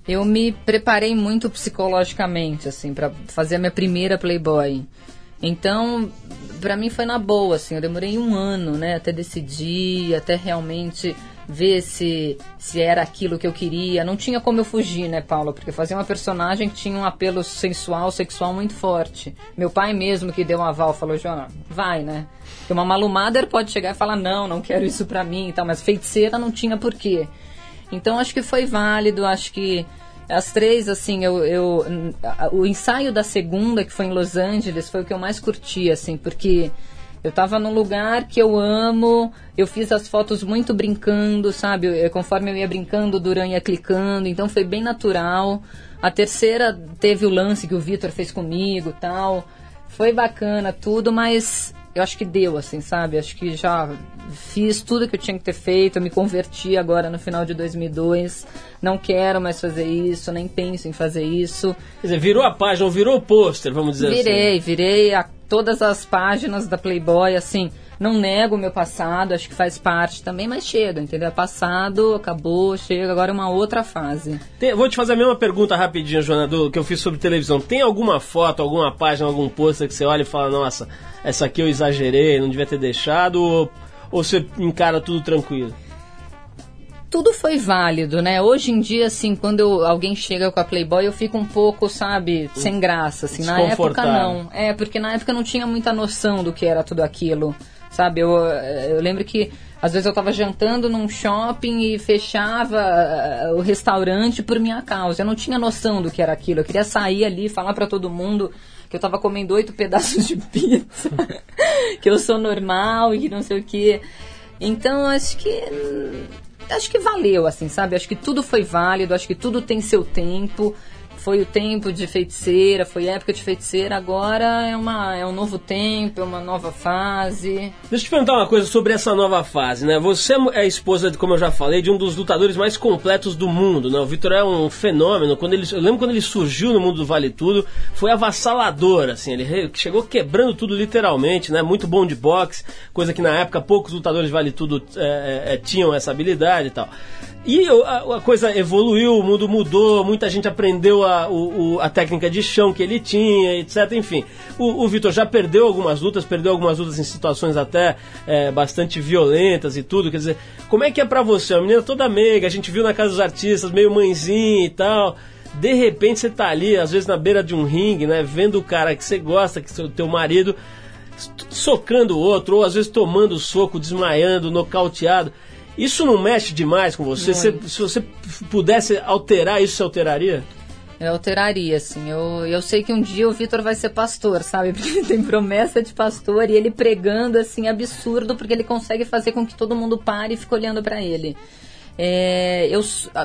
Eu me preparei muito psicologicamente, assim, pra fazer a minha primeira Playboy. Então, pra mim foi na boa, assim, eu demorei um ano, né, até decidir, até realmente ver se, se era aquilo que eu queria. Não tinha como eu fugir, né, Paula? Porque fazer uma personagem que tinha um apelo sensual, sexual muito forte. Meu pai mesmo que deu um aval, falou, Joana, vai, né? Porque uma Malumader pode chegar e falar, não, não quero isso pra mim e tal, mas feiticeira não tinha porquê. Então acho que foi válido, acho que as três, assim, eu, eu o ensaio da segunda, que foi em Los Angeles, foi o que eu mais curti, assim, porque eu tava num lugar que eu amo, eu fiz as fotos muito brincando, sabe? Eu- conforme eu ia brincando, o Duran ia clicando, então foi bem natural. A terceira teve o lance que o Vitor fez comigo tal. Foi bacana tudo, mas eu acho que deu, assim, sabe? Acho que já fiz tudo que eu tinha que ter feito. Eu me converti agora no final de 2002. Não quero mais fazer isso, nem penso em fazer isso. Quer dizer, virou a página, ou virou o pôster, vamos dizer assim. Virei, virei a todas as páginas da Playboy, assim. Não nego o meu passado, acho que faz parte também, mas chega, entendeu? É Passado, acabou, chega, agora é uma outra fase. Tem- vou te fazer a mesma pergunta rapidinho, Joana, do que eu fiz sobre televisão. Tem alguma foto, alguma página, algum pôster que você olha e fala, nossa, essa aqui eu exagerei, não devia ter deixado, ou, ou você encara tudo tranquilo? tudo foi válido, né? Hoje em dia, assim, quando eu- alguém chega com a Playboy, eu fico um pouco, sabe, sem graça, assim. Na época, não. É, porque na época eu não tinha muita noção do que era tudo aquilo, sabe? Eu, eu lembro que, às vezes, eu tava jantando num shopping e fechava eh, o restaurante por minha causa. Eu não tinha noção do que era aquilo. Eu queria sair ali falar pra todo mundo que eu tava comendo oito pedaços de pizza, que eu sou normal e que não sei o que. Então, acho que acho que valeu, assim, sabe? Acho que tudo foi válido, acho que tudo tem seu tempo. Foi o tempo de feiticeira, foi época de feiticeira, agora é, uma, é um novo tempo, é uma nova fase. Deixa eu te perguntar uma coisa sobre essa nova fase, né? Você é esposa, como eu já falei, de um dos lutadores mais completos do mundo, né? O Vitor é um fenômeno. Quando ele, eu lembro quando ele surgiu no mundo do Vale Tudo, foi avassalador, assim. Ele chegou quebrando tudo literalmente, né? Muito bom de boxe, coisa que na época poucos lutadores de Vale Tudo é, é, é, tinham essa habilidade e tal. E a, a coisa evoluiu, o mundo mudou, muita gente aprendeu a, o- o- a técnica de chão que ele tinha, etc. Enfim, o, o Vitor já perdeu algumas lutas, perdeu algumas lutas em situações até é, bastante violentas e tudo. Quer dizer, como é que é pra você? Uma menina toda meiga, a gente viu na casa dos artistas, meio mãezinha e tal. De repente você tá ali, às vezes na beira de um ringue, né? Vendo o cara que você gosta, que é o teu marido socando o outro, ou às vezes tomando soco, desmaiando, nocauteado. Isso não mexe demais com você? Muito. se você pudesse alterar isso, você alteraria? Eu alteraria, assim. Eu, eu sei que um dia o Vitor vai ser pastor, sabe? Porque ele tem promessa de pastor e ele pregando, assim, absurdo, porque ele consegue fazer com que todo mundo pare e fique olhando pra ele. É, eu,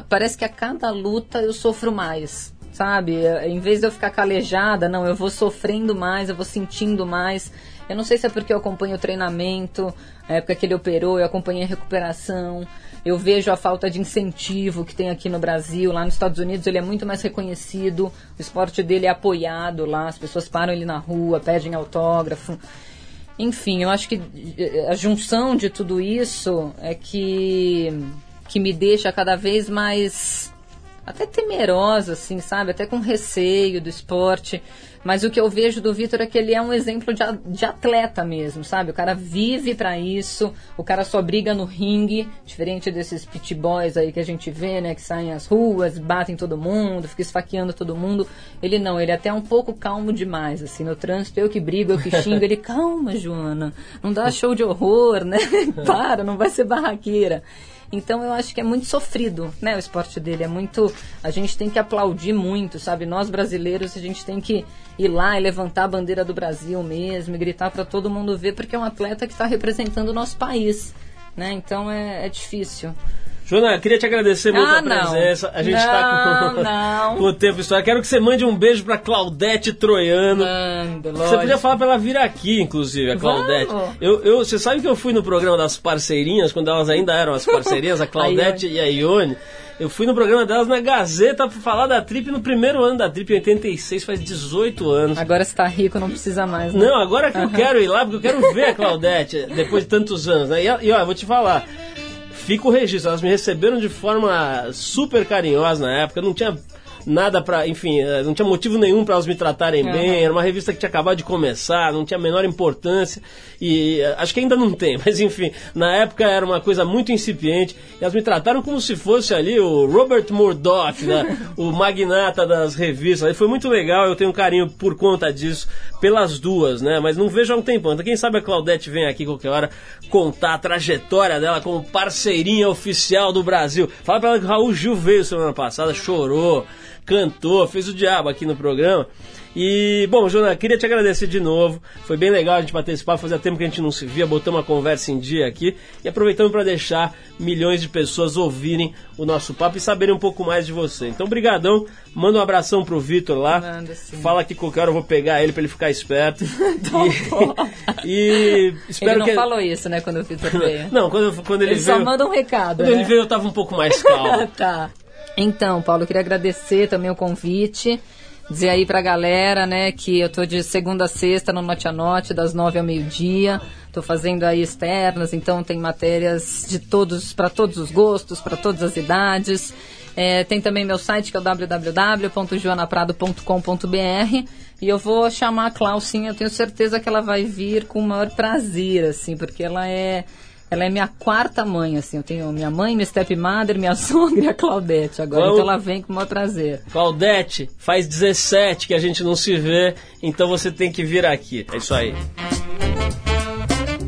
parece que a cada luta eu sofro mais, sabe? Eh, Em vez de eu ficar calejada, não, eu vou sofrendo mais, eu vou sentindo mais. Eu não sei se é porque eu acompanho o treinamento, a época que ele operou, eu acompanhei a recuperação. Eu vejo a falta de incentivo que tem aqui no Brasil. Lá nos Estados Unidos ele é muito mais reconhecido, o esporte dele é apoiado lá, as pessoas param ele na rua, pedem autógrafo. Enfim, eu acho que eh, a junção de tudo isso é que, que me deixa cada vez mais até temerosa, assim, sabe? Até com receio do esporte. Mas o que eu vejo do Vitor é que ele é um exemplo de, de atleta mesmo, sabe? O cara vive pra isso, o cara só briga no ringue, diferente desses pit boys aí que a gente vê, né? Que saem às ruas, batem todo mundo, ficam esfaqueando todo mundo. Ele não, ele é até um pouco calmo demais, assim, no trânsito, eu que brigo, eu que xingo, ele, calma, Joana, não dá show de horror, né? Para, não vai ser barraqueira. Então eu acho que é muito sofrido, né? O esporte dele é muito. A gente tem que aplaudir muito, sabe? Nós brasileiros a gente tem que ir lá e levantar a bandeira do Brasil mesmo e gritar para todo mundo ver, porque é um atleta que está representando o nosso país, né? Então é, é difícil. Joana, queria te agradecer muito Ah, a presença. A gente está com, Não, com o tempo histórico. Quero que você mande um beijo pra Claudete Troiano. Manda, Você podia falar pra ela vir aqui, inclusive, a Claudete. Vamos. Eu, eu, você sabe que eu fui no programa das parceirinhas, quando elas ainda eram as parceirinhas, a Claudete e a Ione. Eu fui no programa delas na Gazeta pra falar da Trip no primeiro ano da Trip, em 86, faz 18 anos. Agora você tá rico, não precisa mais, né? Não, agora que eu quero ir lá, porque eu quero ver a Claudete depois de tantos anos, né? E, e ó, eu vou te falar, fica o registro, elas me receberam de forma super carinhosa na época, não tinha nada pra, enfim, eh, não tinha motivo nenhum pra elas me tratarem Aham. bem, era uma revista que tinha acabado de começar, não tinha a menor importância, e eh, acho que ainda não tem, mas enfim, na época era uma coisa muito incipiente, e elas me trataram como se fosse ali o Robert Murdoch, né? o magnata das revistas, e foi muito legal, eu tenho um carinho por conta disso, pelas duas, né? Mas não vejo há um tempão. Então, quem sabe a Claudete vem aqui qualquer hora contar a trajetória dela como parceirinha oficial do Brasil. Fala pra ela que o Raul Gil veio semana passada, chorou, cantou, fez o diabo aqui no programa. E, bom, Jona, queria te agradecer de novo. Foi bem legal a gente papo. Fazia tempo que a gente não se via, botamos uma conversa em dia aqui. E aproveitamos para deixar milhões de pessoas ouvirem o nosso papo e saberem um pouco mais de você. Então, brigadão. Manda um abração pro Vitor lá. Manda sim. Fala que qualquer hora eu vou pegar ele para ele ficar esperto. e, e espero Ele não que... falou isso, né, quando o Vitor veio. Não, quando, quando ele, Ele veio... só manda um recado, Quando né? ele veio eu tava um pouco mais calmo. tá. Então, Paulo, eu queria agradecer também o convite. Dizer aí pra galera, né, que eu tô de segunda a sexta no Note a Note, das nove ao meio-dia. Tô fazendo aí externas, então tem matérias de todos, para todos os gostos, para todas as idades. É, tem também meu site que é o www.joanaprado.com.br e eu vou chamar a Clausinha, eu tenho certeza que ela vai vir com o maior prazer, assim, porque ela é ela é minha quarta mãe, assim. Eu tenho minha mãe, minha stepmother, minha sogra e a Claudete agora. Vamos- Então ela vem com o maior prazer. Claudete, faz 17 que a gente não se vê, então você tem que vir aqui. É isso aí.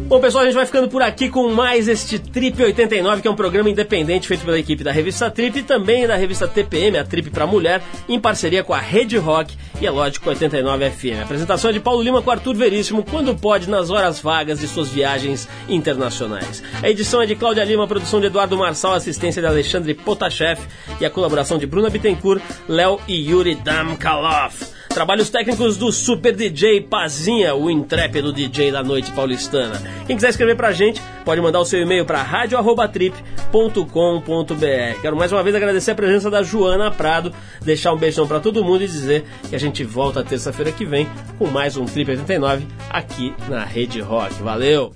Bom, pessoal, a gente vai ficando por aqui com mais este Trip 89, que é um programa independente feito pela equipe da revista Trip e também da revista TPM, a Trip para Mulher, em parceria com a Rede Rock e, é lógico, 89 FM. A apresentação é de Paulo Lima com Arthur Veríssimo, quando pode, nas horas vagas de suas viagens internacionais. A edição é de Cláudia Lima, a produção de Eduardo Marçal, a assistência de Alexandre Potashev e a colaboração de Bruna Bittencourt, Léo e Yuri Damkalov. Trabalhos técnicos do Super DJ Pazinha, o intrépido DJ da noite paulistana. Quem quiser escrever pra gente, pode mandar o seu e-mail para radio@trip.com.br. Quero mais uma vez agradecer a presença da Joana Prado, deixar um beijão pra todo mundo e dizer que a gente volta terça-feira que vem com mais um Trip 89 aqui na Rede Rock. Valeu!